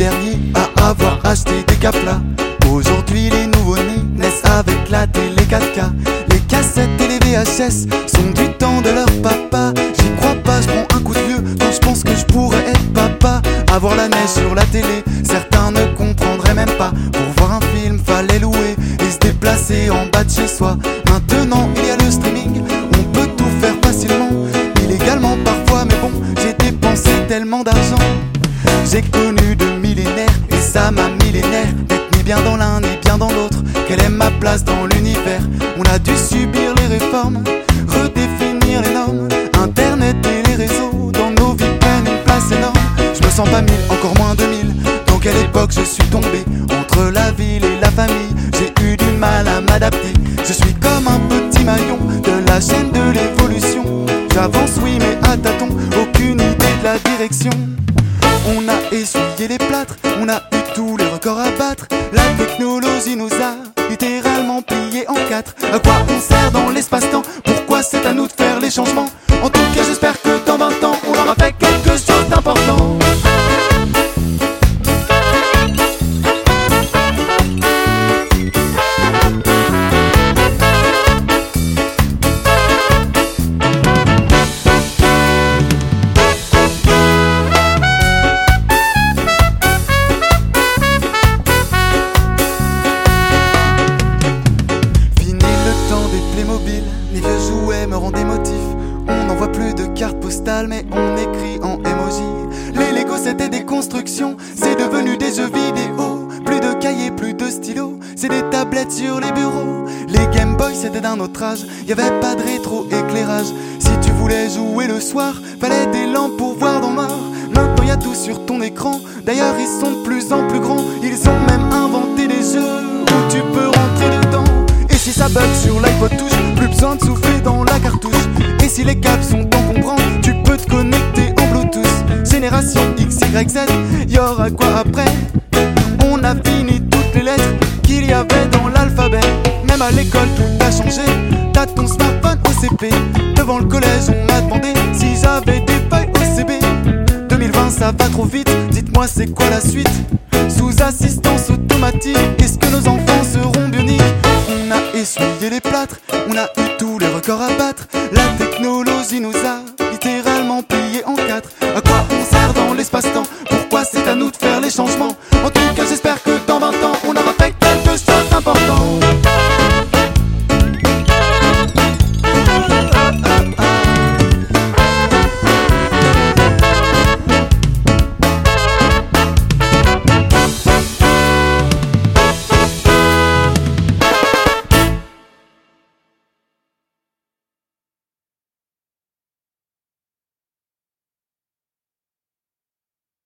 derniers à avoir acheté des caplas. Aujourd'hui, les nouveaux-nés naissent avec la télé 4K. Les cassettes et les VHS sont du temps de leur papa. J'y crois pas, je prends un coup de vieux quand je pense que je pourrais être papa. Avoir la neige sur la télé, certains ne comprendraient même pas. Pour voir un film, fallait louer et se déplacer en bas de chez soi. Maintenant, il y a le streaming, on peut tout faire facilement. Illégalement parfois, mais bon, j'ai dépensé tellement d'argent. J'ai connu de ça m'a millénaire d'être ni bien dans l'un ni bien dans l'autre. Quelle est ma place dans l'univers? On a dû subir les réformes, redéfinir les normes. Internet et les réseaux dans nos vies prennent une place énorme. Je me sens pas mille, encore moins de mille. Dans quelle époque je suis tombé? Entre la ville et la famille, j'ai eu du mal à m'adapter. Je suis comme un petit maillon de la chaîne de l'évolution. J'avance, oui, mais à tâtons, aucune idée de la direction. On a essuyé les plâtres, on a eu tous les records à battre. La technologie nous a littéralement pliés en quatre. À quoi on sert dans l'espace-temps? Pourquoi c'est à nous de faire les changements? Les vieux jouets me rendent émotif. On n'envoie plus de cartes postales, mais on écrit en emoji. Les Lego c'était des constructions, c'est devenu des jeux vidéo. Plus de cahiers, plus de stylos, c'est des tablettes sur les bureaux. Les Game Boy c'était d'un autre âge, y avait pas de rétro-éclairage. Si tu voulais jouer le soir, fallait des lampes pour voir dans noir. Maintenant y a tout sur ton écran, d'ailleurs ils sont de plus en plus grands. Ils ont même inventé ça bug sur l'iPod touche, plus besoin de souffler dans la cartouche. Et si les câbles sont encombrants, tu peux te connecter en Bluetooth. Génération X, Y, aura quoi après? On a fini toutes les lettres qu'il y avait dans l'alphabet. Même à l'école, tout a changé. T'as ton smartphone au CP. Devant le collège, on m'a demandé si j'avais des feuilles au CB. 2020, ça va trop vite. Dites-moi, c'est quoi la suite? Sous assistance automatique, est-ce que nos enfants seront bioniques les plâtres, on a eu tous les records à battre. La technologie nous a littéralement